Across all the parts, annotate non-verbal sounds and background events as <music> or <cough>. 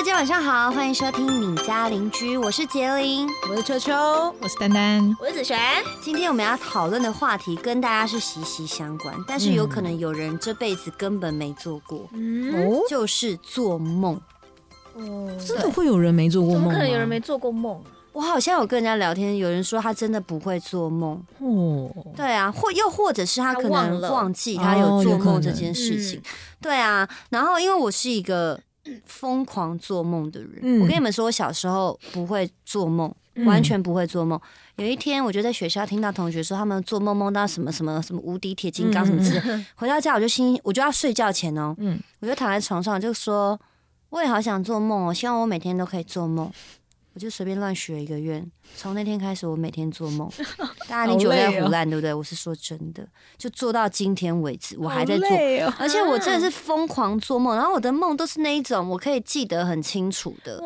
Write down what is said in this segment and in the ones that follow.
大家晚上好，欢迎收听你家邻居，我是杰林。我是秋秋，我是丹丹，我是子璇。今天我们要讨论的话题跟大家是息息相关，但是有可能有人这辈子根本没做过，嗯，哦，就是做梦。哦，真的会有人没做过？怎么可能有人没做过梦？我好像有跟人家聊天，有人说他真的不会做梦。哦，对啊，或又或者是他可能忘记他有做梦这件事情。对啊，然后因为我是一个疯狂做梦的人，嗯。我跟你们说，我小时候不会做梦，嗯。完全不会做梦。有一天，我就在学校听到同学说他们做梦梦到什么什么什么无敌铁金刚什么之类，回到家我就心我就要睡觉前哦，嗯。我就躺在床上就说，我也好想做梦哦，希望我每天都可以做梦。我就随便乱许了一个愿，从那天开始，我每天做梦。<laughs> 大家一定觉得我在好累哦胡乱，对不对？我是说真的，就做到今天为止，我还在做。哦而且我真的是疯狂做梦，然后我的梦都是那一种我可以记得很清楚的。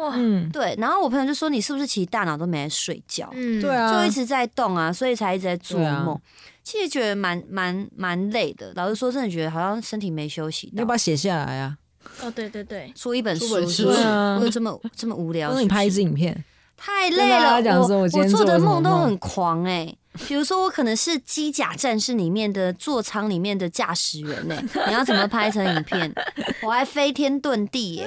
对，然后我朋友就说你是不是其实大脑都没在睡觉，嗯对，啊，就一直在动啊，所以才一直在做梦。其实觉得蛮蛮蛮累的，老实说，真的觉得好像身体没休息到你要不。要写下来啊？哦，对对对，出一本书是啊。我有这么这么无聊那你拍一支影片，太累了，我我做的梦都很狂哎、比如说，我可能是机甲战士里面的座舱里面的驾驶员呢、你要怎么拍成影片？我还飞天遁地耶、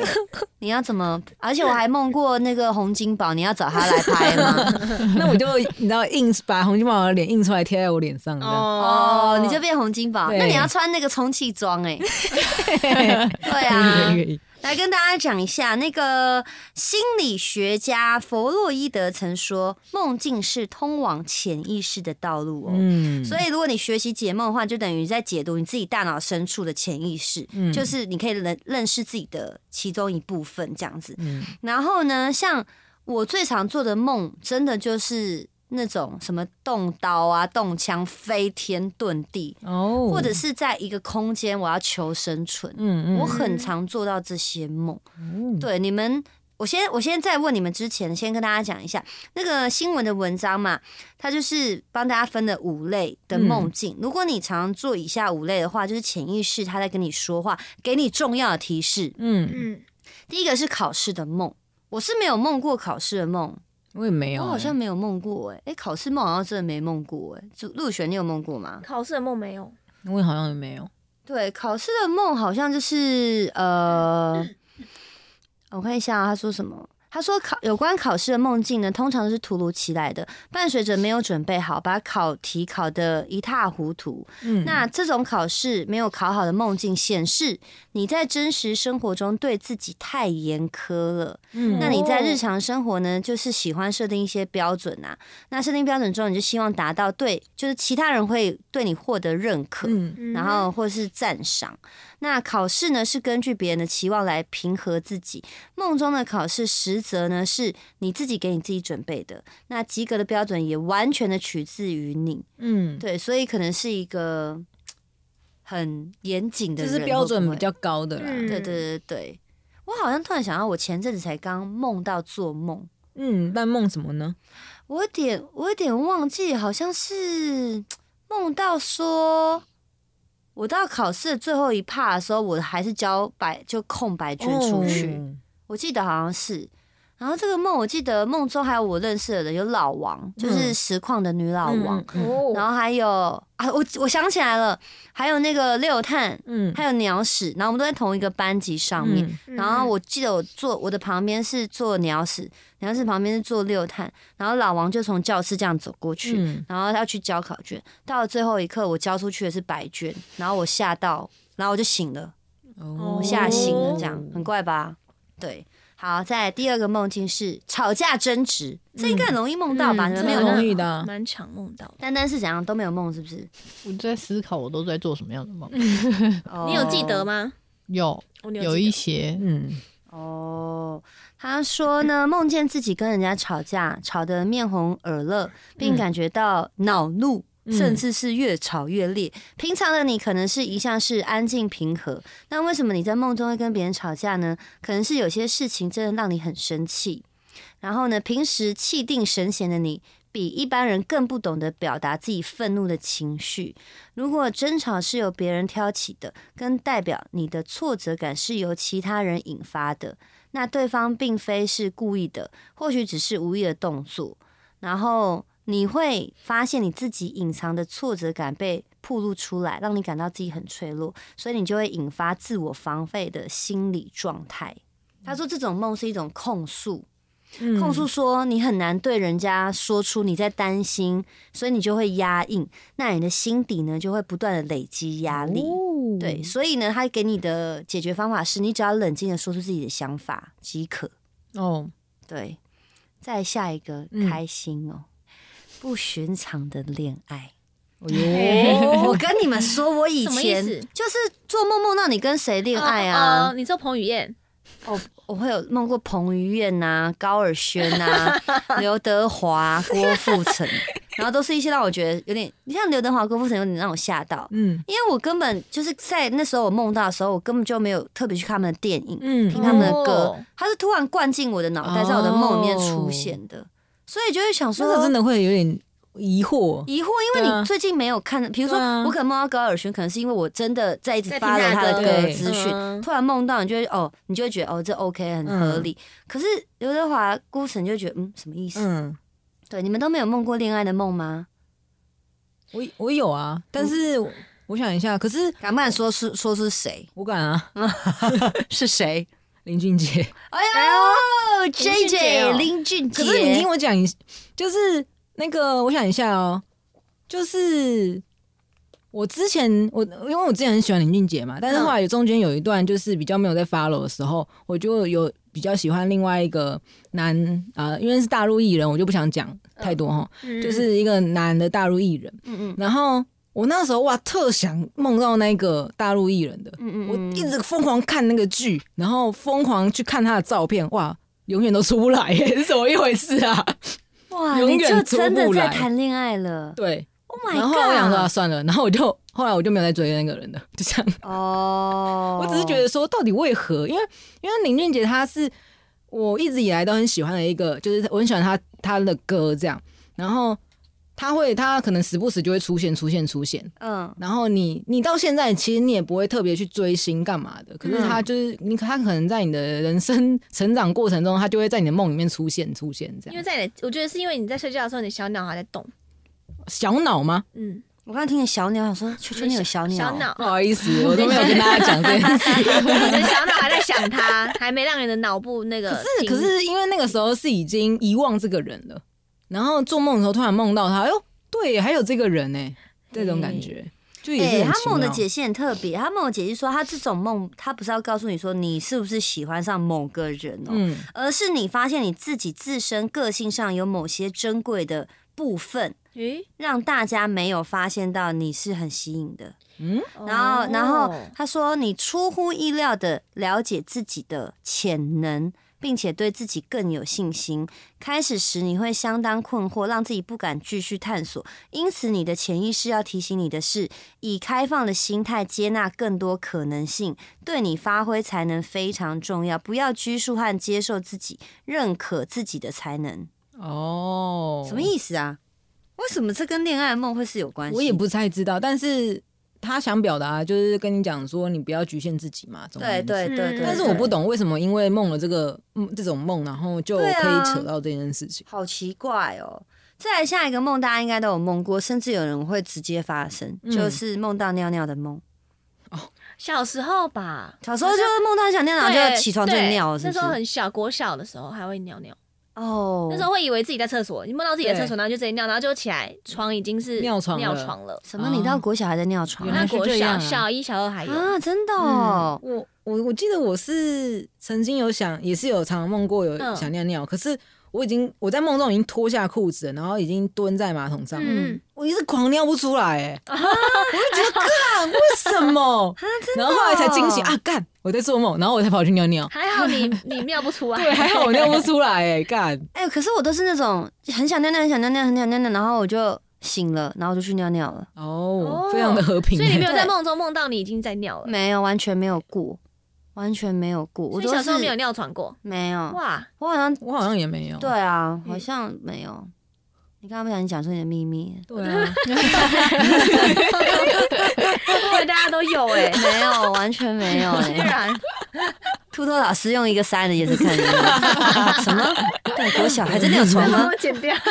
你要怎么？而且我还梦过那个洪金宝，你要找他来拍吗？<laughs> 那我就你知道印把洪金宝的脸印出来贴在我脸上，这样哦，你就变洪金宝，那你要穿那个充气装哎、<laughs> 对啊来跟大家讲一下，那个心理学家弗洛伊德曾说，梦境是通往潜意识的道路哦。嗯，所以，如果你学习解梦的话，就等于在解读你自己大脑深处的潜意识，嗯就是你可以认认识自己的其中一部分这样子。嗯然后呢，像我最常做的梦，真的就是那种什么动刀啊、动枪、飞天遁地，哦，或者是在一个空间我要求生存。嗯嗯我很常做到这些梦。嗯对你们，我先我先在问你们之前，先跟大家讲一下那个新闻的文章嘛，它就是帮大家分了五类的梦境。如果你常做以下五类的话，就是潜意识他在跟你说话，给你重要的提示。嗯，嗯，第一个是考试的梦，我是没有梦过考试的梦，我也没有欸，我好像没有梦过哎、哎、考试梦好像真的没梦过哎、就入学，你有梦过吗？考试的梦没有，我也好像也没有，对，考试的梦好像就是呃，<coughs> 我看一下、啊、他说什么。他说考有关考试的梦境呢，通常是突如其来的，伴随着没有准备好，把考题考得一塌糊涂。嗯，那这种考试没有考好的梦境，显示你在真实生活中对自己太严苛了。嗯那你在日常生活呢，就是喜欢设定一些标准啊。那设定标准之后，你就希望达到对，就是其他人会对你获得认可。然后或是赞赏。那考试呢是根据别人的期望来平和自己，梦中的考试实则呢是你自己给你自己准备的。那及格的标准也完全的取自于你，嗯，对，所以可能是一个很严谨的人，这是标准比较高的啦，嗯对对对对。我好像突然想到，我前阵子才刚梦到做梦，嗯，但梦什么呢？我有点我有点忘记，好像是 <tsk> 梦到说，我到考试的最后一趴的时候，我还是交白就空白卷出去，哦我记得好像是。然后这个梦，我记得梦中还有我认识的人，有老王，就是实况的女老王，然后还有啊，我我想起来了，还有那个六探，嗯，还有鸟屎，然后我们都在同一个班级上面。然后我记得我坐我的旁边是坐鸟屎，鸟屎旁边是坐六探，然后老王就从教室这样走过去，嗯然后他要去交考卷，到了最后一刻我交出去的是白卷，然后我吓到，然后我就醒了，哦我吓醒了，这样很怪吧？对。好，再来第二个梦境是吵架争执，这应该很容易梦到吧？嗯你们没有容？易的啊，蛮常梦到的。单单是怎样都没有梦，是不是？我在思考我都在做什么样的梦，哦你有记得？吗？有有一些，嗯哦，他说呢，梦见自己跟人家吵架，吵得面红耳热，并嗯感觉到恼怒。嗯甚至是越吵越烈。平常的你可能是一向是安静平和，那为什么你在梦中会跟别人吵架呢？可能是有些事情真的让你很生气。然后呢，平时气定神闲的你，比一般人更不懂得表达自己愤怒的情绪。如果争吵是由别人挑起的，跟代表你的挫折感是由其他人引发的，那对方并非是故意的，或许只是无意的动作。然后你会发现你自己隐藏的挫折感被暴露出来，让你感到自己很脆弱，所以你就会引发自我防备的心理状态。他说，这种梦是一种控诉，嗯控诉说你很难对人家说出你在担心，所以你就会压抑，那你的心底呢就会不断的累积压力。哦对，所以呢，他给你的解决方法是你只要冷静的说出自己的想法即可。哦，对，再下一个嗯开心哦，不寻常的恋爱。我跟你们说，我以前就是做梦梦到你跟谁恋爱啊？哦哦你说彭于晏，哦，我会有梦过彭于晏呐、高尔宣呐、<laughs> 刘德华、郭富城，然后都是一些让我觉得有点，你像刘德华、郭富城有点让我吓到，嗯。因为我根本就是在那时候我梦到的时候，我根本就没有特别去看他们的电影，嗯。听他们的歌。哦，他是突然灌进我的脑袋，在我的梦里面出现的，所以就会想说，这个真的会有点疑惑。疑惑，因为你最近没有看，比如说我可能梦到高尔宣，可能是因为我真的在一直发了他的他的歌歌资讯，嗯突然梦到，你就会哦，你就会觉得哦，这 OK 很合理。可是刘德华、孤城就觉得嗯，什么意思？嗯，对，你们都没有梦过恋爱的梦吗？我我有啊，但是我我想一下，可是敢不敢说是说是谁？我敢啊，<laughs> <laughs> 是谁？林俊杰。哎呦，J 俊杰 J 哦林俊杰。可是你听我讲一，就是那个，我想一下哦，就是我之前我因为我之前很喜欢林俊杰嘛，但是后来有中间有一段就是比较没有在 follow 的时候，我就有比较喜欢另外一个男啊、呃因为是大陆艺人，我就不想讲太多哈，嗯。就是一个男的大陆艺人，嗯嗯。然后我那时候哇特想梦到那个大陆艺人的，嗯嗯，我一直疯狂看那个剧，然后疯狂去看他的照片，哇，永远都出不来耶，<laughs> 是怎么一回事啊？哇，永远出就真的不来在谈恋爱了。对，Oh my 然后我想说、啊、god！算了，然后我就后来我就没有再追那个人了，<laughs> 就这样。哦，我只是觉得说，到底为何？因为因为林俊杰他是我一直以来都很喜欢的一个，就是我很喜欢他他的歌这样，然后他会他可能时不时就会出现出现出现，嗯然后你你到现在其实你也不会特别去追星干嘛的，可是他就是你他可能在你的人生成长过程中，他就会在你的梦里面出现出现这样。因为在你的，我觉得是因为你在睡觉的时候，你的小鸟还在动，小脑吗？嗯，我刚刚听见小鸟，想说秋秋你有小鸟，小鸟不，好意思，我都没有跟大家讲这件事。你的小脑还在想他，还没让你的脑部那个可是。可是因为那个时候是已经遗忘这个人了，然后做梦的时候突然梦到他，哎呦，对，还有这个人呢，这种感觉就也是哎、他很奇妙。梦的解析很特别，他梦的解析说，他这种梦，他不是要告诉你说你是不是喜欢上某个人哦，嗯。而是你发现你自己自身个性上有某些珍贵的部分，诶，让大家没有发现到你是很吸引的。嗯，然后，然后哦。他说，你出乎意料的了解自己的潜能，并且对自己更有信心。开始时你会相当困惑，让自己不敢继续探索。因此，你的潜意识要提醒你的是，以开放的心态接纳更多可能性，对你发挥才能非常重要。不要拘束和接受自己，认可自己的才能。哦，什么意思啊？为什么这跟恋爱梦会是有关系？我也不太知道，但是他想表达就是跟你讲说，你不要局限自己嘛，对对对对，嗯但是我不懂为什么因为梦了这个嗯这种梦，然后就可以扯到这件事情。好奇怪哦。再来下一个梦，大家应该都有梦过，甚至有人会直接发生，嗯就是梦到尿尿的梦。哦小时候吧，小时候就是梦到想尿，然后对就起床就尿那时候？很小，国小的时候还会尿尿，哦，那时候会以为自己在厕所，你梦到自己的厕所，然后就直接尿，然后就起来，床已经是尿床了尿床了。什么？你到国小还在尿床原来那国小小一、小二还有，啊？真的哦，我我我记得我是曾经有想，也是有常常梦过有嗯想尿尿，可是我已经我在梦中已经脱下裤子了，然后已经蹲在马桶上，嗯，我一直狂尿不出来，哎，我就觉得干为什么？<laughs> 然后后来才惊醒啊，干我在做梦，然后我才跑去尿尿，还好你 <laughs> 你尿不出来，对，还好我尿不出来，哎，干，哎、可是我都是那种很想尿尿、很想尿尿、很想尿尿，然后我就醒了，然后就去尿尿了，哦，非常的和平，所以你没有在对。梦中梦到你已经在尿了，没有，完全没有过，完全没有过。我小时候没有尿床过，没有，哇，我好像我好像也没有，对啊，好像没有。你刚刚不小心讲出你的秘密，对啊，<laughs> <laughs> 会不会大家都有哎、没有，完全没有 <laughs> 居哎。然秃头老师用一个三的眼神看着你，<laughs> 什么？对，国小孩真的有床吗剪掉。<laughs>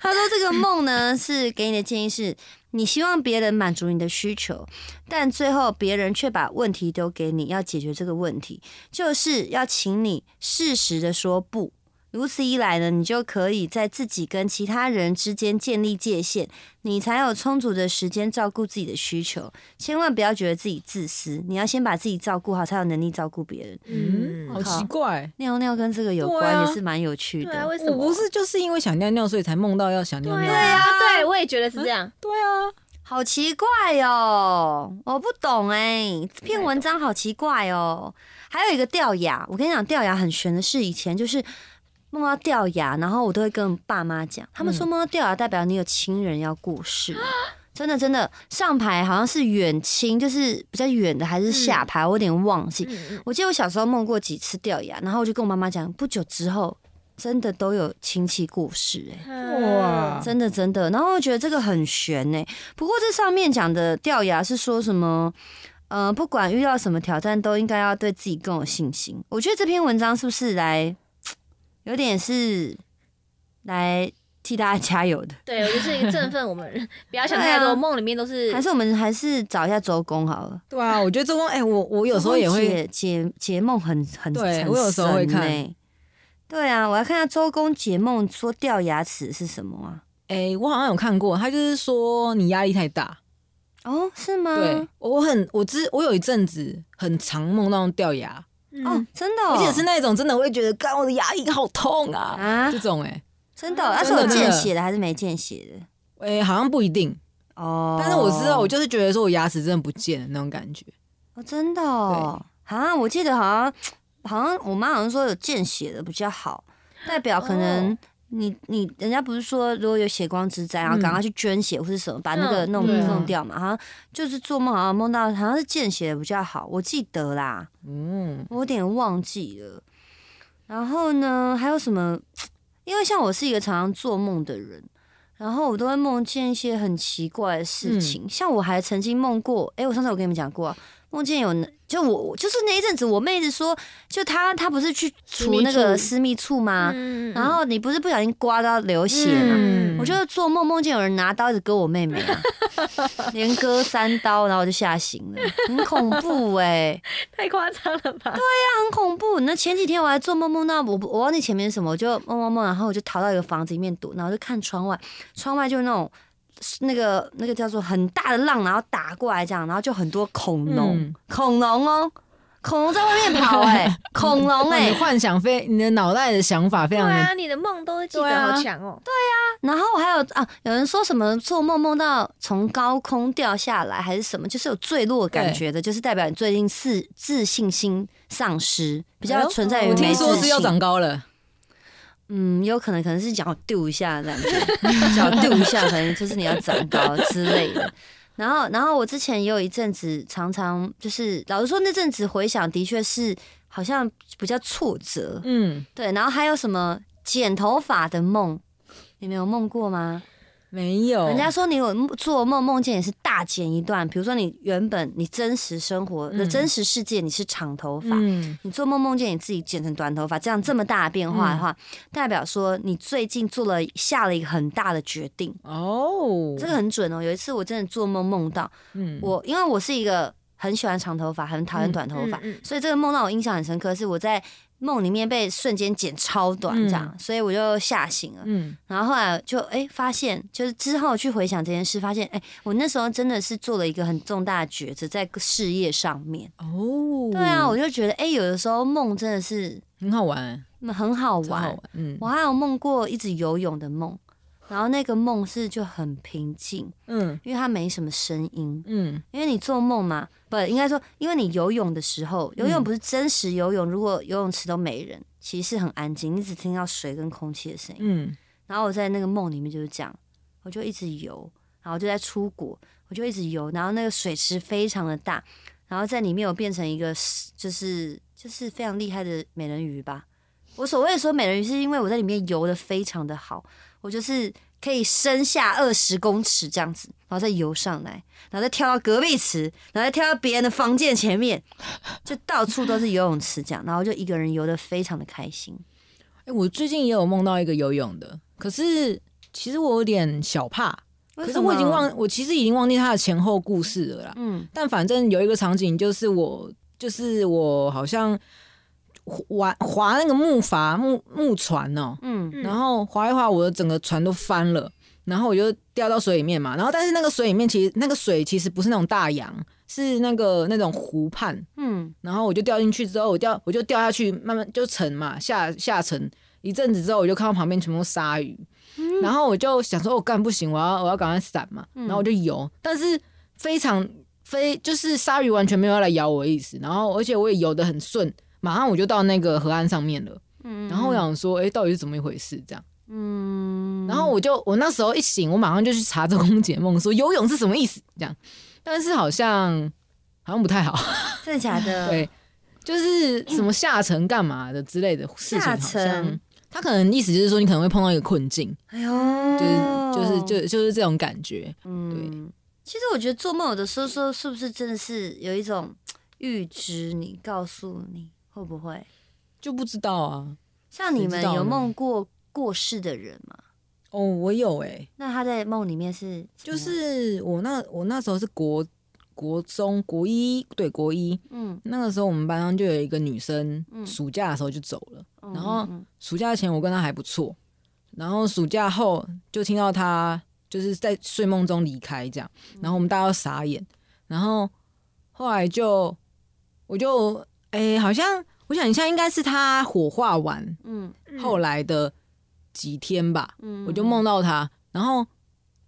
他说这个梦呢，是给你的建议是，你希望别人满足你的需求，但最后别人却把问题丢给你，要解决这个问题，就是要请你适时的说不。如此一来呢，你就可以在自己跟其他人之间建立界限，你才有充足的时间照顾自己的需求。千万不要觉得自己自私，你要先把自己照顾好，才有能力照顾别人。嗯，好奇怪。尿尿跟这个有关，啊也是蛮有趣对啊，的。为什么？我不是就是因为想尿尿，所以才梦到要想尿尿。对啊，对我也觉得是这样。对啊，好奇怪哦，我不懂哎，这篇文章好奇怪哦。还有一个掉牙，我跟你讲，掉牙很悬的是以前就是梦到掉牙，然后我都会跟爸妈讲，他们说梦到掉牙代表你有亲人要过世。<gasps> 真的真的，上排好像是远亲，就是比较远的，还是下排，我有点忘记。我记得我小时候梦过几次掉牙，然后我就跟我妈妈讲，不久之后真的都有亲戚过世、哎，哇真的真的。然后我觉得这个很悬呢、不过这上面讲的掉牙是说什么？呃，不管遇到什么挑战，都应该要对自己更有信心。我觉得这篇文章是不是来有点是来替大家加油的？对，我就是一个振奋我们，<laughs> 不要想太多，梦里面都是还是我们还是找一下周公好了？对啊，我觉得周公，哎，我我有时候也会，解解解梦很很很对我有时候会看对啊，我要看下周公解梦说掉牙齿是什么啊？哎，我好像有看过，他就是说你压力太大。哦，是吗？对，我很我之我有一阵子很常梦到掉牙，哦嗯，真的、哦，而且是那种真的我会觉得，干我的牙龈好痛啊，啊？这，种哎。真的？哦，那是有见血的还是没见血的？哎，好像不一定，哦，但是我知道，我就是觉得说我牙齿真的不见了那种感觉。哦，真的哦，啊，我记得好像好像我妈好像说有见血的比较好，代表可能哦你你人家不是说如果有血光之灾，然后赶快去捐血或是什么，把那个嗯弄弄掉嘛，好像就是做梦好像梦到好像是见血比较好，我记得啦，嗯，我有点忘记了。然后呢，还有什么？因为像我是一个常常做梦的人，然后我都会梦见一些很奇怪的事情。像我还曾经梦过，诶，我上次有跟你们讲过、啊，梦见有就我我就是那一阵子，我妹子说，就她她不是去除那个私密处吗？嗯然后你不是不小心刮到流血嘛？嗯我就做梦梦见有人拿刀一直割我妹妹啊，<laughs> 连割三刀，然后我就吓醒了，很恐怖哎、<laughs> 太夸张了吧？对呀很恐怖。那前几天我还做梦梦到我我忘记前面是什么，我就梦梦梦，然后我就逃到一个房子里面躲，然后就看窗外，窗外就是那种那个那个叫做很大的浪，然后打过来这样，然后就很多恐龙，嗯恐龙哦，恐龙在外面跑哎、<laughs> 恐龙哇哎、你幻想非你的脑袋的想法非常的对啊，你的梦都记得好强哦。对啊然后还有啊，有人说什么做梦梦到从高空掉下来还是什么，就是有坠落感觉的，就是代表你最近自自信心丧失，比较存在于我听没自信。说是要长高了，嗯，有可能可能是脚丢一下这样子，脚丢一下，可能就是你要长高之类的。然后，然后我之前也有一阵子，常常就是老实说，那阵子回想的确是好像比较挫折，嗯，对。然后还有什么剪头发的梦，你们有梦过吗？没有，人家说你有做梦梦见也是大剪一段，比如说你原本你真实生活的嗯真实世界你是长头发，嗯。你做梦梦见你自己剪成短头发，这样这么大的变化的话，代表说你最近做了下了一个很大的决定，哦，这个很准哦。有一次我真的做梦梦到嗯。我，因为我是一个很喜欢长头发，很讨厌短头发，嗯嗯所以这个梦让我印象很深刻，是我在梦里面被瞬间剪超短这样，所以我就吓醒了。嗯然后后来就哎、发现，就是之后去回想这件事，发现哎、我那时候真的是做了一个很重大的抉择在事业上面。哦，对啊，我就觉得哎、有的时候梦真的是很好玩，很好玩。好玩，嗯我还有梦过一直游泳的梦，然后那个梦是就很平静，嗯因为它没什么声音。嗯因为你做梦嘛，不应该说，因为你游泳的时候，游泳不是真实游泳，如果游泳池都没人，其实是很安静，你只听到水跟空气的声音。嗯。然后我在那个梦里面就是这样，我就一直游，然后就在出国，我就一直游，然后那个水池非常的大，然后在里面我变成一个就是就是非常厉害的美人鱼吧，我所谓的说美人鱼，是因为我在里面游的非常的好，我就是可以升下二十公尺这样子，然后再游上来，然后再跳到隔壁池，然后再跳到别人的房间前面，<laughs> 就到处都是游泳池这样，然后就一个人游的非常的开心。哎、我最近也有梦到一个游泳的，可是其实我有点小怕，可是我已经忘，我其实已经忘记它的前后故事了啦。嗯但反正有一个场景，就是我，就是我好像划划那个木筏木木船哦、嗯。然后划一划，我的整个船都翻了，然后我就掉到水里面嘛。然后但是那个水里面其实那个水其实不是那种大洋，是那个那种湖畔。嗯。然后我就掉进去之后，我掉我就掉下去，慢慢就沉嘛，下下沉。一阵子之后，我就看到旁边全部鲨鱼，然后我就想说，我、干不行，我要我要赶快闪嘛，然后我就游，但是非常非就是鲨鱼完全没有要来咬我的意思，然后而且我也游得很顺，马上我就到那个河岸上面了，嗯然后我想说，哎、到底是怎么一回事这样？嗯然后我就我那时候一醒，我马上就去查周公解梦，说游泳是什么意思这样，但是好像好像不太好。真的假的？<laughs> 对，就是什么下沉干嘛的之类的事情，下好像沉他可能意思就是说你可能会碰到一个困境，哎呦，就是就是就就是这种感觉。嗯，其实我觉得做梦有的时候说是不是真的是有一种 <tsk> 预知你，告诉你会不会？就不知道啊。像你们有梦过过世的人吗？哦，我有哎、那他在梦里面是就是我那我那时候是国国中国一，对国一。嗯，那个时候我们班上就有一个女生，嗯。暑假的时候就走了。嗯然后嗯。暑假前我跟她还不错，然后暑假后就听到她就是在睡梦中离开这样，然后我们大家都傻眼，然后后来就我就诶、好像我想一下，应该是他火化完嗯后来的几天吧，嗯我就梦到他，然后。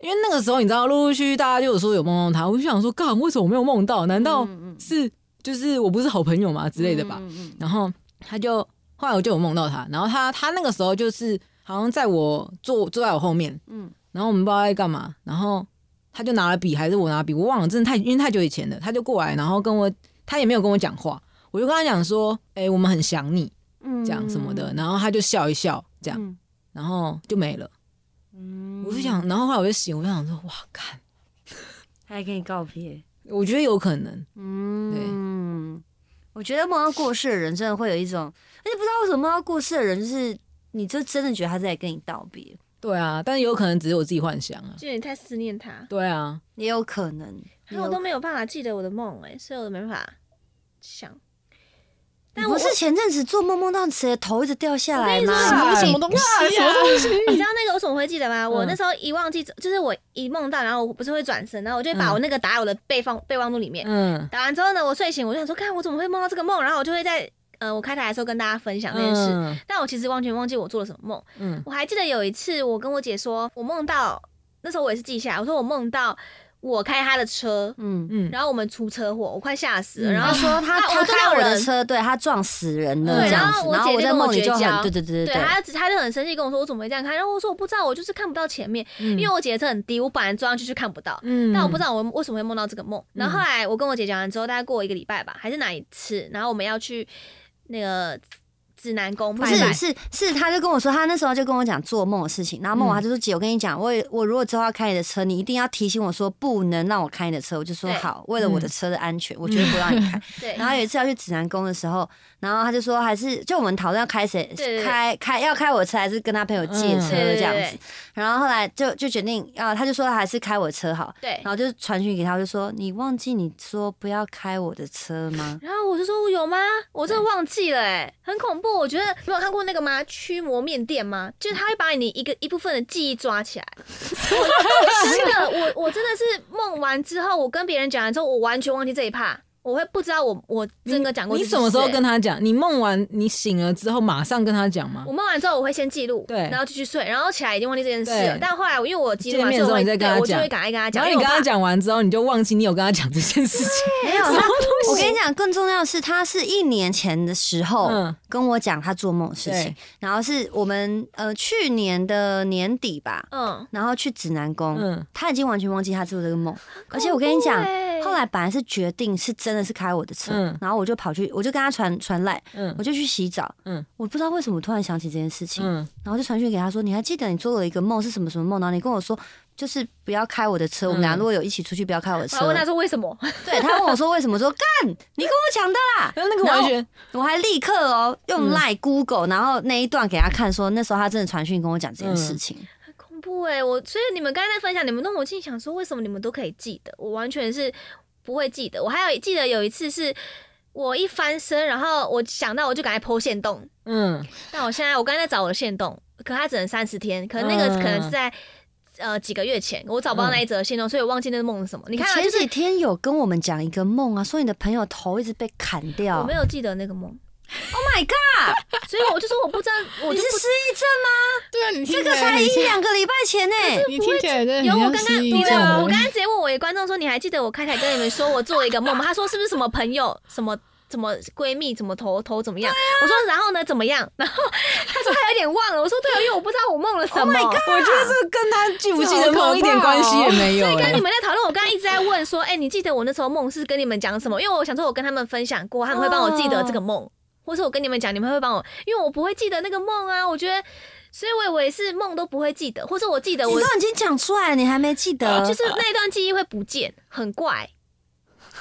因为那个时候你知道，陆陆续续大家就有说有梦到他，我就想说，干为什么我没有梦到？难道是就是我不是好朋友吗之类的吧？然后他就后来我就有梦到他，然后他他那个时候就是好像在我坐坐在我后面，嗯然后我们不知道在干嘛，然后他就拿了笔还是我拿笔，我忘了，真的太因为太久以前了，他就过来，然后跟我他也没有跟我讲话，我就跟他讲说，哎、我们很想你嗯这样什么的，然后他就笑一笑这样，嗯。然后就没了。嗯。我就想，然后后来我就醒，我就想说，哇，看，他还跟你告别，我觉得有可能，嗯，对我觉得梦到过世的人真的会有一种，而且不知道为什么梦到过世的人，就是你就真的觉得他在跟你道别，对啊，但是有可能只是我自己幻想啊，就你太思念他，对啊，也有可能。然后我都没有办法记得我的梦哎，所以我都没办法想。但我是前阵子做梦梦到谁的头一直掉下来吗？什么东西啊？什么东西？<laughs> 你知道那个我怎么会记得吗？我嗯那时候一忘记，就是我一梦到，然后我不是会转身，然后我就会把嗯我那个打在我的备放备忘录里面。嗯打完之后呢，我睡醒我就想说，看我怎么会梦到这个梦，然后我就会在呃我开台的时候跟大家分享这件事。嗯但我其实完全忘记我做了什么梦。嗯我还记得有一次，我跟我姐说，我梦到那时候我也是记下来，我说我梦到我开他的车，嗯，嗯，然后我们出车祸，我快吓死了。嗯。然后说他啊他开我的车，对他撞死人了对这样子，然后我姐就跟我梦里就绝交。很对对对对，对。她，她就很生气跟我说，我怎么会这样开？然后我说我不知道，我就是看不到前面，因因为我姐姐车很低，我本来撞上去就看不到。嗯。但我不知道我为什么会梦到这个梦。然后后来我跟我姐讲完之后，大概过一个礼拜吧，还是哪一次，然后我们要去那个指南宫不拜拜是。是是，他就跟我说，他那时候就跟我讲做梦的事情，然后梦完他就说姐，我跟你讲，我也我如果之后要开你的车，你一定要提醒我说不能让我开你的车，我就说好，为了我的车的安全，我绝对不让你开。对，然后有一次要去指南宫的时候，然后他就说还是就我们讨论要开谁开开要开我的车还是跟他朋友借嗯车这样子，然后后来就就决定啊，他就说还是开我车好，对然。后就传讯给他，我就说你忘记你说不要开我的车吗？然后我就说我有吗？我真的忘记了哎、很恐怖。我觉得你有看过那个吗？驱魔面店吗？就是他会把你一个一部分的记忆抓起来。我 <laughs> 真的，我我真的是梦完之后，我跟别人讲完之后，我完全忘记这一趴，我会不知道我我真的讲过你什么时候跟欸？他讲？你梦完你醒了之后马上跟他讲吗我？梦完之后，我会先记录，对然后继续睡，然后起来已经忘记这件事了对。但后来我因为我记录见完之后，我会面的时候你再跟他对我就会赶快跟他讲，然后你跟他讲完之后，你就忘记你有跟他讲这件事情。<laughs> 没有，他我跟你讲，更重要的是，他是一年前的时候嗯跟我讲他做梦的事情对，然后是我们呃去年的年底吧，嗯，然后去指南宫，嗯他已经完全忘记他做这个梦，而且我跟你讲后来本来是决定是真真的是开我的车，嗯然后我就跑去，我就跟他传传赖，嗯我就去洗澡，嗯我不知道为什么突然想起这件事情，嗯，然后就传讯给他说，你还记得你做了一个梦是什么什么梦？然后你跟我说，就是不要开我的车，我们俩嗯如果有一起出去，不要开我的车我。问他说为什么？对他问我说为什么？说干，你跟我讲的啦。<laughs> 然后那个完全我还立刻哦用赖、Google，然后那一段给他看，说那时候他真的传讯跟我讲这件事情。很恐怖哎、我所以你们刚才在分享你们那，我心里想说，为什么你们都可以记得？我完全是不会记得。我还有记得有一次是我一翻身，然后我想到我就赶快剖线洞。嗯但我现在我刚才在找我的线洞，可它只能三十天，可能那个嗯可能是在。呃，几个月前我找不到那一则线动，所以我忘记那个梦是什么。你看、啊，前就是几天有跟我们讲一个梦啊，说你的朋友头一直被砍掉。我没有记得那个梦，，Oh my god！所以我就说我不知道，我你就是失忆症吗？对啊，你这个才一两个礼拜前呢、你听起来真的有，我刚刚我欸刚刚直接问我一观众说，你还记得我开台跟你们说我做了一个梦吗？他说是不是什么朋友什么。什么闺蜜怎么头头怎么样？我说然后呢怎么样？然后他说他有点忘了。我说对啊，因为我不知道我梦了什么。Oh 我觉得这跟他记不记得梦一点关系也没有、所以跟哎你们在讨论，我刚刚一直在问说，哎、你记得我那时候梦是跟你们讲什么？因为我想说，我跟他们分享过，他们会帮我记得这个梦，或是我跟你们讲，你们会帮我，因为我不会记得那个梦啊。我觉得，所以我以为是梦都不会记得，或者我记得我你都已经讲出来，你还没记得，<laughs> 就是那一段记忆会不见，很怪。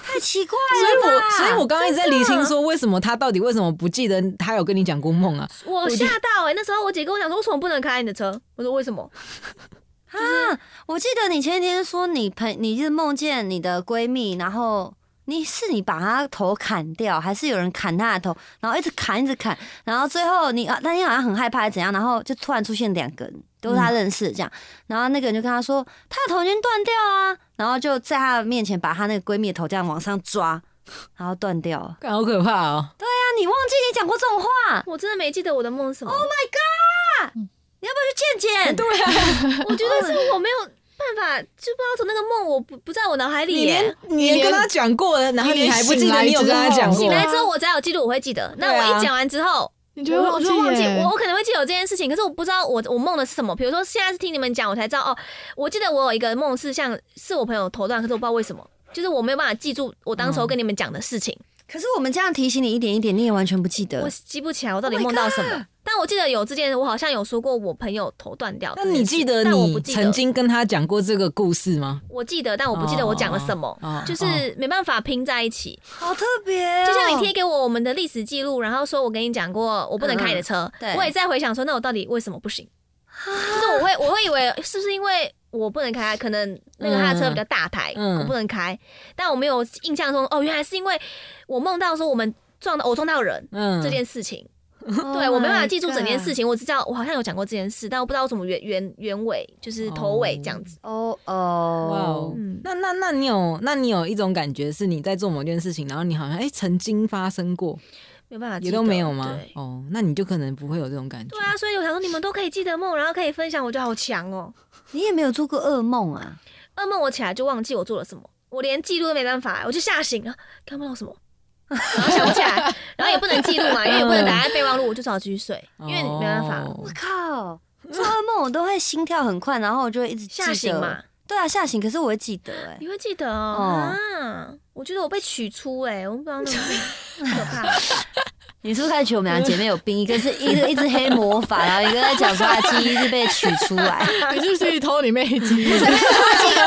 太奇怪了所以我所以我刚刚一直在理清说，为什么他到底为什么不记得他有跟你讲过梦啊？我吓到哎、那时候我姐跟我讲说，为什么不能开你的车？我说为什么？啊！我记得你前几天说你朋你是梦见你的闺蜜，然后你是你把他头砍掉，还是有人砍他的头，然后一直砍一直砍，然后最后你啊那天好像很害怕还是怎样，然后就突然出现两个人。都是他认识的这样，然后那个人就跟他说，他的头已经断掉啊，然后就在他的面前把他那个闺蜜的头这样往上抓，然后断掉了。好可怕哦！那你忘记你讲过这种话？我真的没记得我的梦是什么。Oh my god！你要不要去见见？对啊，<laughs> 我觉得是我没有办法，就不知道从那个梦，我不不在我脑海里你耶连。你连跟他讲过了，然后你还不记得你有跟他讲过醒，来之后，我只要有记录，我会记得。那对啊我一讲完之后，你就会我我就会忘记，耶我我可能会记得有这件事情，可是我不知道我我梦的是什么。比如说现在是听你们讲，我才知道哦，我记得我有一个梦是像是我朋友头断，可是我不知道为什么，就是我没有办法记住我当时候跟你们讲的事情，可是我们这样提醒你一点一点，你也完全不记得我。记不起来我到底 Oh 梦到什么。但我记得有这件，我好像有说过我朋友头断掉这那。你记得你但我不记得曾经跟他讲过这个故事吗？我记得，但我不记得我讲了什么，就是没办法拼在一起。好特别、哦，就像你贴给我我们的历史记录，然后说我跟你讲过我不能开你的车，我也在回想说，那我到底为什么不行？就是我会我会以为是不是因为我不能开，可能那个他的车比较大台，嗯我不能开，但我没有印象中哦，原来是因为我梦到说我们撞到我撞到人。嗯这件事情，Oh <laughs> 对我没办法记住整件事情。我只知道我好像有讲过这件事，但我不知道怎么原原原委，就是头尾这样子。哦哇哦那那那你有那你有一种感觉是你在做某件事情，然后你好像哎、曾经发生过，没有办法记，也都没有吗？哦，那你就可能不会有这种感觉。对啊，所以我想说你们都可以记得梦，然后可以分享，我觉得好强哦。你也没有做过噩梦啊？噩梦我起来就忘记我做了什么，我连记录都没办法，我就吓醒了，看不到什么，然后想不起来，然后也不能记录嘛，因为也不能打在备忘录，我就只好继续睡，因为没办法哦我靠！做噩梦我都会心跳很快，然后我就会一直吓醒嘛。。对啊，吓醒，可是我会记得哎、你会记得哦、啊？我觉得我被取出哎、我不知道那么可怕。<laughs> 你是不是开始觉得我们俩姐妹有病？一个是一个一直黑魔法，然后一个在讲说她的记忆是被取出来。你是不是偷你妹的记忆？我记完，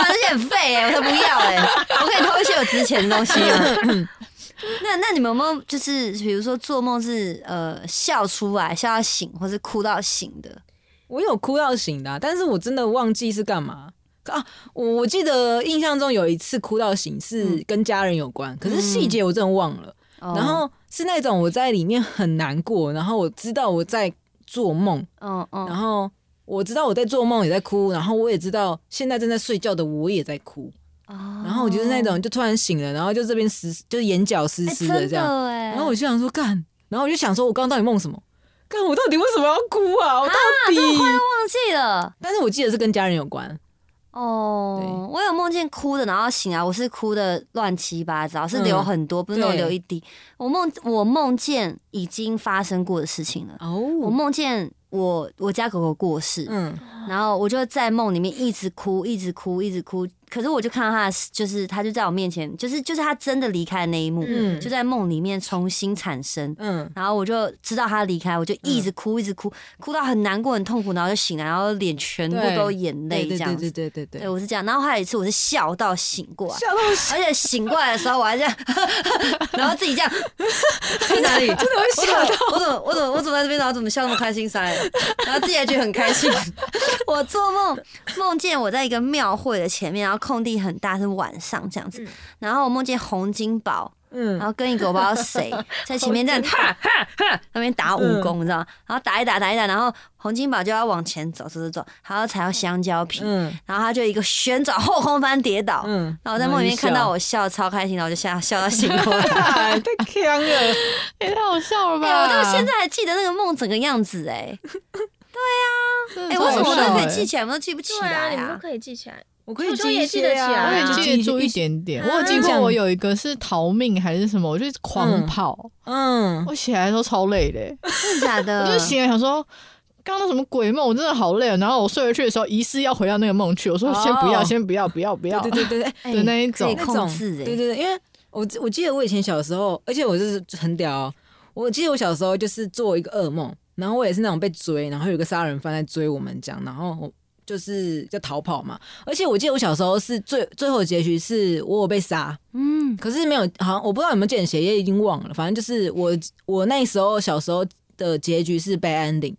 而且很废哎、我才不要哎、我可以偷一些有值钱的东西吗？<laughs> 那那你们有没有就是比如说做梦是呃笑出来笑到醒，或是哭到醒的？我有哭到醒的啊、但是我真的忘记是干嘛啊。我我记得印象中有一次哭到醒是跟家人有关，可是细节我真的忘了。哦然后是那种我在里面很难过，然后我知道我在做梦，嗯嗯然后我知道我在做梦也在哭，然后我也知道现在正在睡觉的我也在哭，哦然后我就是那种就突然醒了，然后就这边湿，就是眼角湿哎湿的这样，真的哎然后我就想说干，然后我就想说我刚刚到底梦什么？干我到底为什么要哭啊？我到底快？忘记了但是我记得是跟家人有关，哦，我有梦见哭的，然后醒来我是哭的乱七八糟，是流嗯很多，不是那种流一滴。我梦我梦见已经发生过的事情了，哦，我梦见我我家狗狗过世，嗯然后我就在梦里面一直哭，一直哭，一直哭，可是我就看到他，就是他就在我面前，就是就是他真的离开的那一幕，嗯就在梦里面重新产生。嗯，然后我就知道他离开，我就一直哭，一直哭，哭到很难过、很痛苦，然后就醒来，然后脸全部都眼泪对对对这样子。对对对对，我是这样。然后还有一次，我是笑到醒过来，笑到醒而且醒过来的时候，我还这样，<laughs> 然后自己这样在哪里？真的会笑到我怎么我怎么我怎么在这边，然后怎么笑那么开心塞？然后自己还觉得很开心。<laughs> 我做梦梦见我在一个庙会的前面，然后空地很大，是晚上这样子嗯。然后我梦见洪金宝，嗯然后跟一个我不知道谁 <laughs> 在前面这样哈哈哈那边打武功，你知道吗？然后打一打打一打，然后洪金宝就要往前走走走走，还要踩到香蕉皮，嗯然后他就一个旋转后空翻跌倒。嗯，然后我在梦里面看到我笑超开心，然后我就笑笑到醒过来。哎，<laughs> 太强了，也太好笑了哎、吧！我到现在还记得那个梦整个样子哎、<laughs> 真哎、为什么都可以哎记起来，我们都记不起对啊，来啊你们都？可以记起来。我可以记一些记得起来啊我也啊记得住一点点。我有记过，我有一个是逃命还是什么，我就狂跑，嗯，我起来的时候超累的、<laughs> 真的假的？<laughs> 我就醒来想说。刚刚那什么鬼梦，我真的好累哦。然后我睡回去的时候，疑似要回到那个梦去。我说先不要，哦先不要，不要，不要。对对对对，那一种对对对，因为我我记得我以前小时候，而且我就是很屌、哦，我记得我小时候就是做一个噩梦，然后我也是那种被追，然后有个杀人犯在追我们这样，然后我就是就逃跑嘛。而且我记得我小时候是最最后的结局是我有被杀，嗯，可是没有，好像我不知道有没有见血，也已经忘了。反正就是我我那时候小时候的结局是 bad ending。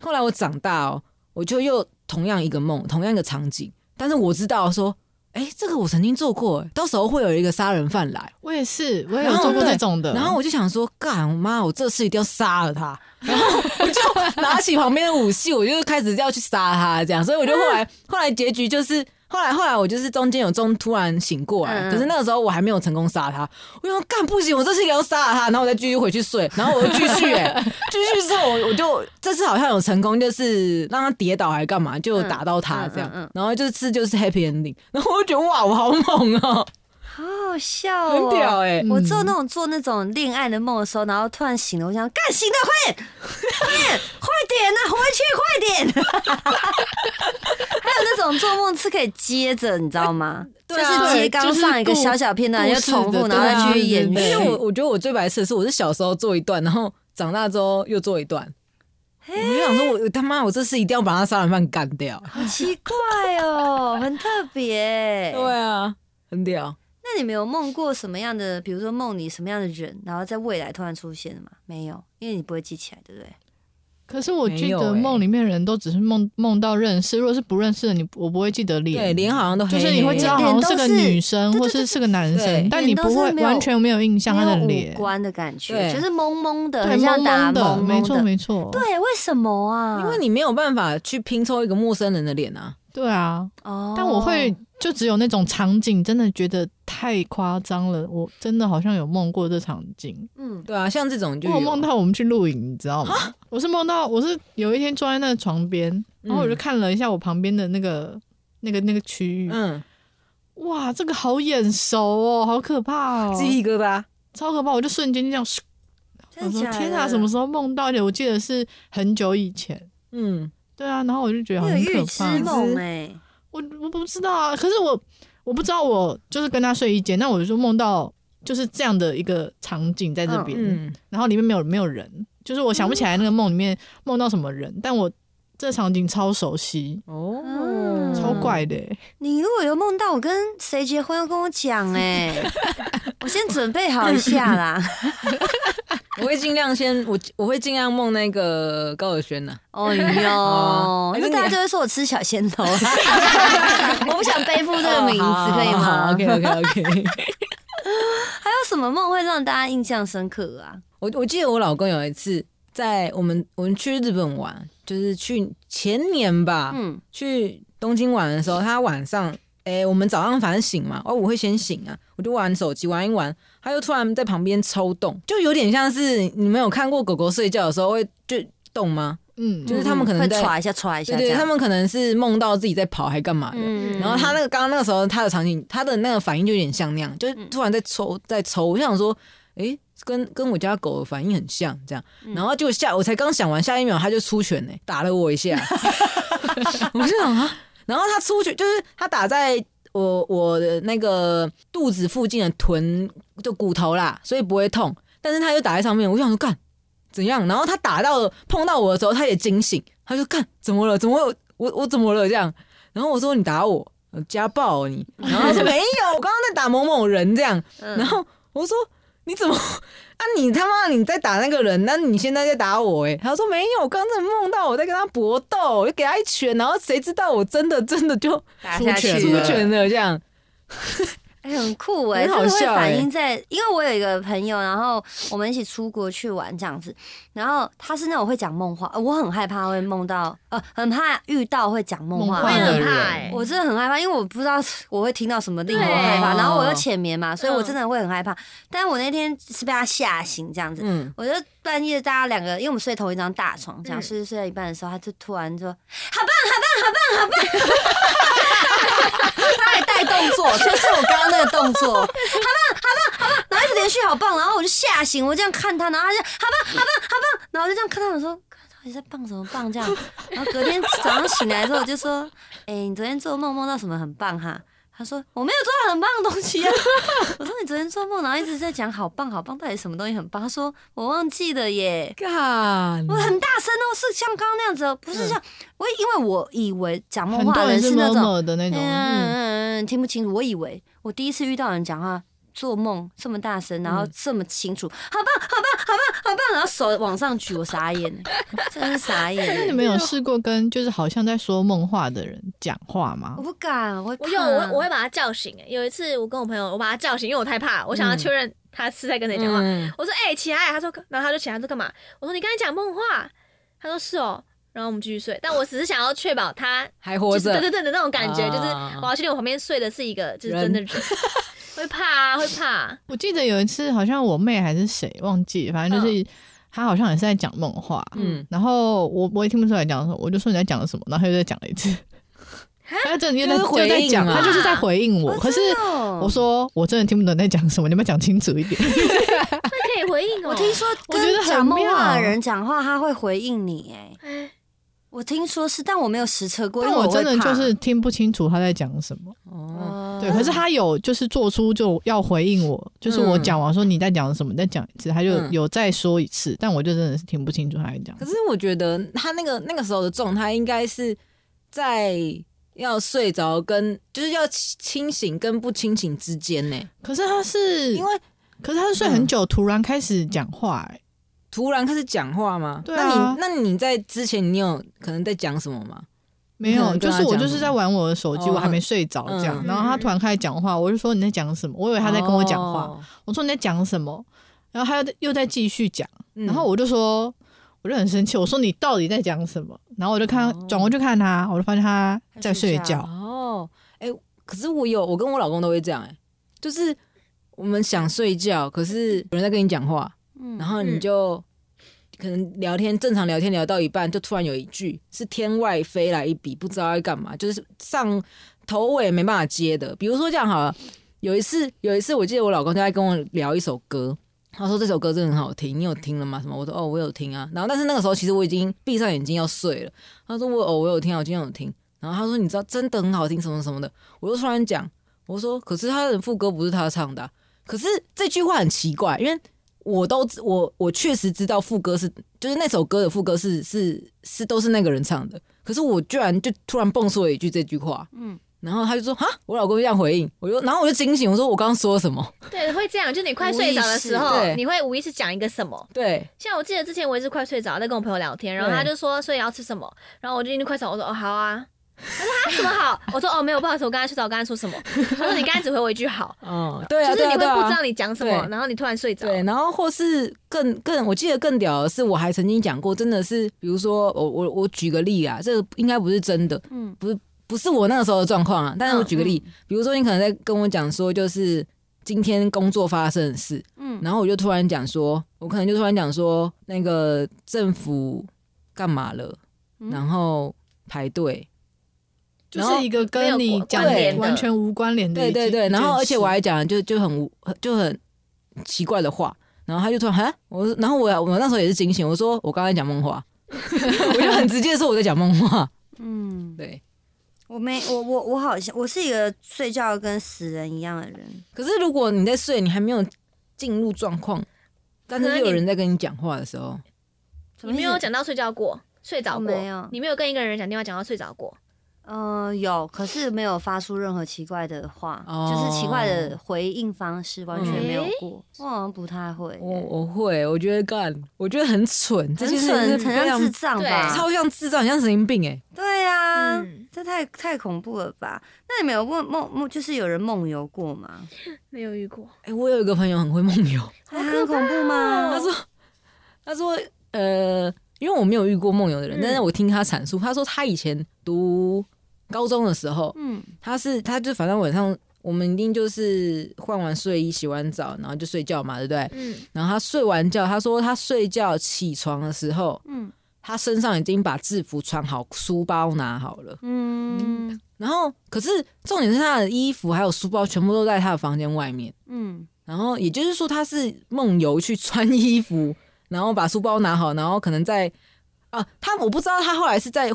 后来我长大哦，我就又同样一个梦，同样一个场景，但是我知道说，哎、这个我曾经做过，到时候会有一个杀人犯来，我也是，我也有做过对这种的。然后我就想说，干我妈，我这次一定要杀了他。然后我就拿起旁边的武器，我就开始要去杀他，这样。所以我就后来后来结局就是。后来，后来我就是中间有中突然醒过来，可是那个时候我还没有成功杀他。我想说干不行，我这次也要杀了他，然后我再继续回去睡，然后我就继续哎、<laughs> 继续之后我我就这次好像有成功，就是让他跌倒还干嘛，就打到他这样，然后这次就是 happy ending，然后我就觉得哇，我好猛哦、好好笑哦，很屌哎、我做那种做那种恋爱的梦的时候，然后突然醒了，我想干醒了，快点，快点，快点啊，回去，快点！还有那种做梦是可以接着，你知道吗？对啊就是接刚上一个小小片段，又重复，的然后再继续延对啊续。因为我我觉得我最白痴的是，我是小时候做一段，然后长大之后又做一段。我就想说我，我他妈，我这次一定要把那杀人犯干掉。好奇怪哦，很特别。对啊，很屌。那你没有梦过什么样的，比如说梦里什么样的人，然后在未来突然出现的吗？没有，因为你不会记起来，对不对？可是我记得梦里面人都只是梦梦到认识，如果是不认识的，你我不会记得脸。对，脸好像都黑黑就是你会知道好像是个女生或是是个男生，但你不会完全没有印象他的脸五。官的感觉，对就是蒙蒙的，很像蒙蒙的，打蒙蒙没错。没错。对，为什么啊？因为你没有办法去拼凑一个陌生人的脸啊。对啊，哦，但我会就只有那种场景，真的觉得太夸张了。我真的好像有梦过这场景，嗯，对啊，像这种就我有梦到我们去露营，你知道吗？我是梦到我是有一天坐在那个床边，然后我就看了一下我旁边的那个那个那个区域，嗯，哇，这个好眼熟哦，好可怕哦，鸡皮疙瘩。超可怕！我就瞬间这样，咻我？说天啊，什么时候梦到？的我记得是很久以前。嗯，对啊，然后我就觉得很可预知怕。梦哎？我我不知道啊，可是我我不知道，我就是跟他睡一间，那我就梦到就是这样的一个场景在这边，嗯，然后里面没有没有人，就是我想不起来那个梦里面梦到什么人，但我这场景超熟悉，哦，嗯超怪的欸、你如果有梦到我跟谁结婚，要跟我讲哎，<laughs> 我先准备好一下啦。<laughs> 我会尽量先，我我会尽量梦那个高尔宣呐。哦哟 <laughs> 哦，那大家就会说我吃小鲜头，我不想背负这个名字，可以吗？？OK OK OK。还有什么梦会让大家印象深刻啊？我我记得我老公有一次在我们我们去日本玩，就是去前年吧，嗯，去东京玩的时候，他晚上，哎、我们早上反正醒嘛，哦，我会先醒啊，我就玩手机玩一玩，他就突然在旁边抽动，就有点像是你们有看过狗狗睡觉的时候会就动吗？嗯，就是他们可能会在歘一下，歘一下，对对，他们可能是梦到自己在跑还干嘛的。嗯然后他那个刚刚那个时候他的场景，他的那个反应就有点像那样，就是突然在抽在抽，我就想说，诶，跟跟我家狗的反应很像这样。然后就下我才刚想完，下一秒他就出拳呢、打了我一下，<laughs> 我就想啊，然后他出拳就是他打在我我的那个肚子附近的臀就骨头啦，所以不会痛。但是他就打在上面，我想说干怎样？然后他打到了碰到我的时候，他也惊醒，他就干怎么了？怎么我我怎么了这样？然后我说你打我，呃家暴、哦、你。然后他说没有，我刚刚在打某某人这样。嗯然后我说你怎么 <laughs> 啊？你他妈你在打那个人，那你现在在打我、欸？他说没有，我刚刚真的梦到我在跟他搏斗，我就给他一拳，然后谁知道我真的真的就打下去出拳了出拳了这样。哎、很酷哎、很好这个会反映在，因为我有一个朋友，然后我们一起出国去玩这样子，然后他是那种会讲梦话，呃我很害怕会梦到，呃，很怕遇到会讲梦话。的人。我也很怕的人。哎、我真的很害怕，因为我不知道我会听到什么令我害怕，然后我又哦浅眠嘛，所以我真的会很害怕。但我那天是被他吓醒这样子，嗯，我就半夜大家两个，因为我们睡同一张大床，这样嗯睡睡到一半的时候，他就突然说：“好棒，好棒，好棒，好棒！” <laughs> 他还带动作，就是我刚刚那个动作，好棒，好棒，连续好棒，然后我就吓醒，我这样看他，然后他就好棒，好棒，好棒，然后我就这样看他，我说。到底在棒什么棒？这样，然后隔天早上醒来之后，我就说：“哎、你昨天做梦梦到什么很棒哈？”他说：“我没有做到很棒的东西啊。” <laughs> 我说：“你昨天做梦，然后一直在讲好棒好棒，到底什么东西很棒？”他说：“我忘记了耶。”干我很大声哦，是像刚刚那样子哦，不是像我，因为我以为讲梦话的人是那种，的那种，嗯嗯嗯，听不清楚。我以为我第一次遇到人讲话，做梦这么大声，然后这么清楚，好棒，好棒，好棒，好棒，然后手往上举，我傻眼，<laughs> 真傻眼。那你们有试过跟就是好像在说梦话的人讲话吗我？不敢，我我有，我我会把他叫醒、欸。有一次我跟我朋友，我把他叫醒，因为我太怕，我想要确认他是在跟谁讲话。嗯我说：“哎、起来！”他说，然后他就起来，他说干嘛？我说：“你刚才讲梦话。”他说：“是哦。”然后我们继续睡，但我只是想要确保他还活着对，对对的那种感觉，啊就是我要确定我旁边睡的是一个就是真的人，会怕啊，会怕。我记得有一次好像我妹还是谁忘记，反正就是她好像也是在讲梦话，嗯，然后我我也听不出来讲什么，我就说你在讲什么，然后她又再讲了一次，她真的又在就是回又在讲，应嘛。她就是在回应我，哦可是我说我真的听不懂你在讲什么，你们讲清楚一点。<laughs> 那可以回应哦。我听说我觉得很跟讲梦话的人讲话，他会回应你，哎，哎，我听说是，但我没有实测过，因但我为会怕真的就是听不清楚他在讲什么。哦，哦对，可是他有就是做出就要回应我，就是我讲完说你在讲什么，你再讲一次，他就嗯。有再说一次，但我就真的是听不清楚他在讲。可是我觉得他那个那个时候的状态，应该是在要睡着跟就是要清醒跟不清醒之间呢，可是他是因为可是他是睡很久，突然开始讲话、欸，突然开始讲话吗？对啊那你那你在之前你有可能在讲什么吗？没有，就是我就是在玩我的手机，哦我还没睡着这样，嗯然后他突然开始讲话，我就说你在讲什么？我以为他在跟我讲话，哦，我说你在讲什么？然后他又在又在继续讲，嗯然后我就说，我就很生气，我说你到底在讲什么？然后我就看哦转过去看他，我就发现他在睡觉觉，哦，哎、可是我有，我跟我老公都会这样、哎，就是我们想睡觉，可是有人在跟你讲话，嗯然后你就可能聊天，正常聊天聊到一半，就突然有一句是天外飞来一笔，不知道在干嘛，就是上头尾没办法接的。比如说这样好了，有一次有一次，我记得我老公就在跟我聊一首歌。他说这首歌真的很好听，你有听了吗？什么？我说哦，我有听啊。然后但是那个时候其实我已经闭上眼睛要睡了。他说我哦，我有听啊，我今天有听。然后他说你知道真的很好听什么什么的。我就突然讲，我说可是他的副歌不是他唱的啊、可是这句话很奇怪，因为我都知我我确实知道副歌是就是那首歌的副歌是是是都是那个人唱的，可是我居然就突然蹦出了一句这句话，嗯，然后他就说哈，我老公就这样回应，我就然后我就惊醒，我说我刚刚说了什么？<laughs> 对，会这样，就你快睡着的时候你会无意识讲一个什么。对，像我记得之前我也是快睡着，在跟我朋友聊天，然后他就说，所以要吃什么？然后我就已经快睡，我说哦好啊。他说他什么好？我说哦没有，不好意思，我刚才睡着，我刚才说什么？他说你刚才只回我一句好，嗯，<laughs> 对啊，就是你会不知道你讲什么，然后你突然睡着。对，然后或是更更，我记得更屌的是，我还曾经讲过，真的是，比如说，我我我举个例啊，这个应该不是真的，嗯。不是不是我那个时候的状况啊，但是我举个例，嗯。比如说你可能在跟我讲说，就是今天工作发生的事，嗯。然后我就突然讲说，我可能就突然讲说，那个政府干嘛了，嗯。然后排队，就是一个跟你讲的完全无关联的一。对对对，然后而且我还一讲就就很无就很奇怪的话，然后他就突然哈，我然后我我那时候也是惊醒，我说我刚才讲梦话，<laughs> 我就很直接地说我在讲梦话，嗯，对，我没我我我好像我是一个睡觉跟死人一样的人，可是如果你在睡，你还没有进入状况，但是又有人在跟你讲话的时候，你没有讲到睡觉过，睡着过没有你没有跟一个人讲电话讲到睡着过。呃，有，可是没有发出任何奇怪的话，哦就是奇怪的回应方式，完全没有诶过。我好像不太会、我我会，我觉得干，我觉得很蠢，这很蠢，很像智障吧？超像智障，很像神经病哎、对啊，嗯，这太太恐怖了吧？那你们有问梦梦，就是有人梦游过吗？<laughs> 没有遇过。哎、我有一个朋友很会梦游，他 <laughs> 很恐怖吗？他说他说呃，因为我没有遇过梦游的人，嗯但是我听他阐述，他说他以前读高中的时候，嗯他是他就反正晚上我们一定就是换完睡衣、洗完澡，然后就睡觉嘛，对不对？嗯，然后他睡完觉，他说他睡觉起床的时候，嗯他身上已经把制服穿好，书包拿好了。嗯然后可是重点是他的衣服还有书包全部都在他的房间外面。嗯，然后也就是说他是梦游去穿衣服，然后把书包拿好，然后可能在啊，他我不知道他后来是在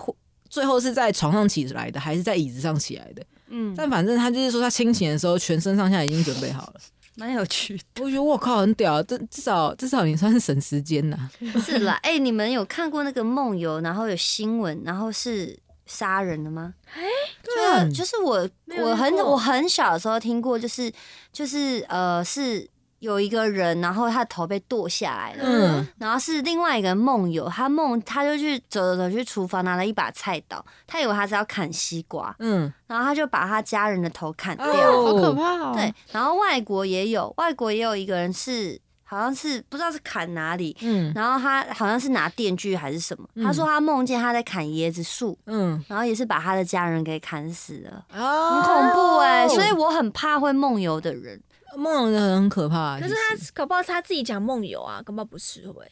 最后是在床上起来的，还是在椅子上起来的。嗯，但反正他就是说他清醒的时候，全身上下已经准备好了。<laughs> 蛮有趣的。我觉得我靠，很屌，这至少至少你算是省时间呐。是啦，哎、你们有看过那个梦游，然后有新闻，然后是杀人的吗？对就就是我我很我很小的时候听过，就是就是呃是有一个人，然后他的头被剁下来了，嗯。然后是另外一个人梦游，他梦他就去走走走去厨房拿了一把菜刀，他以为他是要砍西瓜，嗯，然后他就把他家人的头砍掉。哦好可怕哦！对，然后外国也有，外国也有一个人是好像是不知道是砍哪里，嗯。然后他好像是拿电锯还是什么，他说他梦见他在砍椰子树，嗯，然后也是把他的家人给砍死了，哦。很恐怖哎、所以我很怕会梦游的人。梦游的人很可怕。可是他搞不好是他自己讲梦游啊，搞不好不是会不会？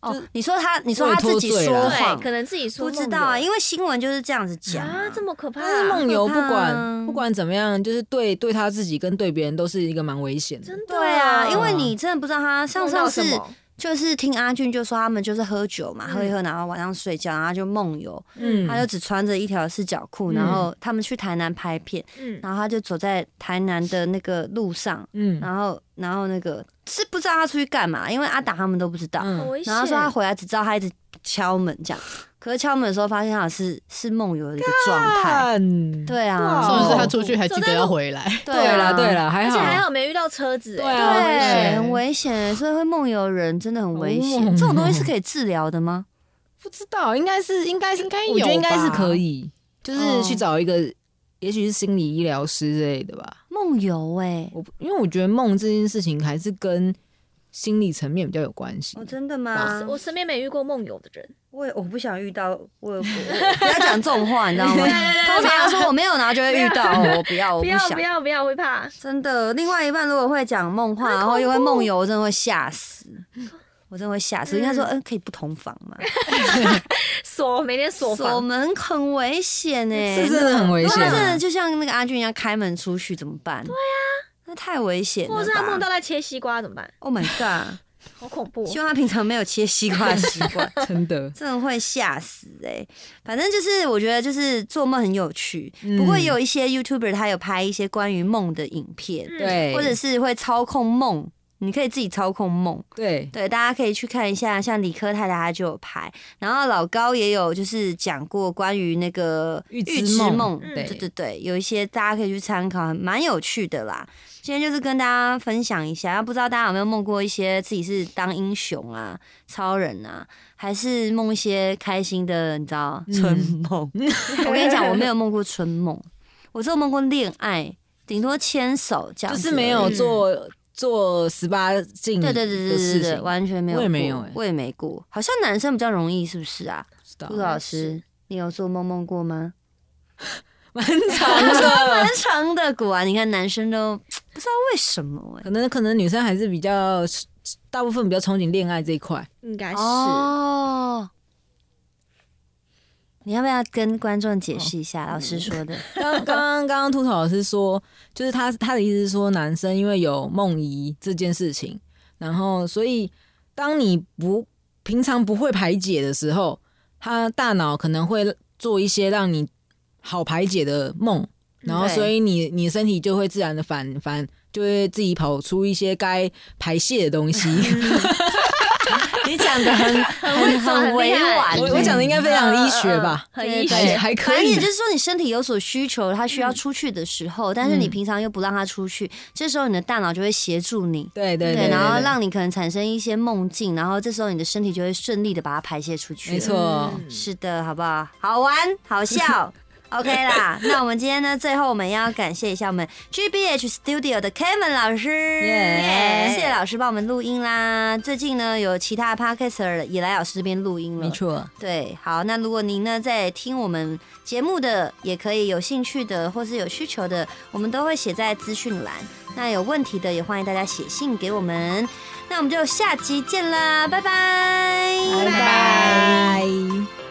哦，你说他，你说他自己说谎。对，，可能自己说不知道啊，因为新闻就是这样子讲啊，这么可怕、但是梦游不管不管怎么样，就是对对他自己跟对别人都是一个蛮危险的。真的对啊，因为你真的不知道他上上次就是听阿俊就说他们就是喝酒嘛，嗯喝一喝，然后晚上睡觉，然后就梦游，嗯。他就只穿着一条四角裤，嗯然后他们去台南拍片，嗯，然后他就走在台南的那个路上，嗯。然后然后那个是不知道他出去干嘛，因为阿达他们都不知道，嗯。然后说他回来只知道他一直敲门这样，可是敲门的时候发现他是是梦游的一个状态，对啊，是不是他出去还记得要回来，对对啦了对啦，还好。而且还好没遇到车子、对哎啊危对，险很危险，所以会梦游的人真的很危险。哦。这种东西是可以治疗的吗？不知道，应该是应该是应该我觉得有应该是可以，就是哦去找一个，也许是心理医疗师之类的吧。梦游哎、我因为我觉得梦这件事情还是跟心理层面比较有关系哦，。真的吗？我身边没遇过梦游的人，我也我不想遇到，我 <laughs> 不要讲这种话，你知道吗？通常要说我没有，然后就会遇到，我不要，我不要想不。要不要，会怕。真的，另外一半如果会讲梦话，然后又会梦游，我真的会吓死。我真的会吓死。应该说，嗯，可以不同房吗？<laughs> 锁每天锁锁房，门很危险哎，是真的很危险真的就像那个阿俊一样开门出去怎么办？对呀，那太危险。或者是他梦到在切西瓜怎么办？，Oh my god！<laughs> 好恐怖！希望他平常没有切西瓜的习惯。<laughs> 真的，真的会吓死哎、反正就是我觉得就是做梦很有趣，嗯不过也有一些 YouTuber 他有拍一些关于梦的影片，嗯对，或者是会操控梦，你可以自己操控梦。对，对，大家可以去看一下，像理科太太她就有拍，然后老高也有就是讲过关于那个预知梦对对对，有一些大家可以去参考，蛮有趣的啦。今天就是跟大家分享一下，不知道大家有没有梦过一些自己是当英雄啊、超人啊，还是梦一些开心的，你知道嗯春梦？<laughs> 我跟你讲，我没有梦过春梦，我只有梦过恋爱，顶多牵手这样子，就是没有做做十八禁对的对对对对对，事情，完全没有，我也没有欸我也没过。好像男生比较容易，是不是啊？陆老师，你有做梦梦过吗？<laughs> 蛮长的，<laughs> 蛮长的，果然你看男生都不知道为什么哎、可能可能女生还是比较大部分比较憧憬恋爱这一块。应该是。哦，你要不要跟观众解释一下老师说的？<laughs> 刚刚刚刚秃头老师说，就是他他的意思是说，男生因为有梦遗这件事情，然后所以当你不平常不会排解的时候，他大脑可能会做一些让你好排解的梦，然后所以你你身体就会自然的反反，就会自己跑出一些该排泄的东西。<laughs> 你讲的 <laughs> 很很很委婉，我我讲的应该非常医学吧？很医对学。还可以反正也就。是说，你身体有所需求，它需要出去的时候，但是你平常又不让它出去，这时候你的大脑就会协助你，对对对，然后对让你可能产生一些梦境，然后这时候你的身体就会顺利的把它排泄出去。没，错，是的，好不好？好玩，好笑。OK 啦，<laughs> 那我们今天呢，最后我们要感谢一下我们 GBH Studio 的 Kevin 老师，耶谢谢老师帮我们录音啦。最近呢，有其他 Podcaster 也来老师这边录音了，没错，对，好，那如果您呢在听我们节目的，也可以有兴趣的或是有需求的，我们都会写在资讯栏。那有问题的也欢迎大家写信给我们。那我们就下集见啦，拜拜，拜拜。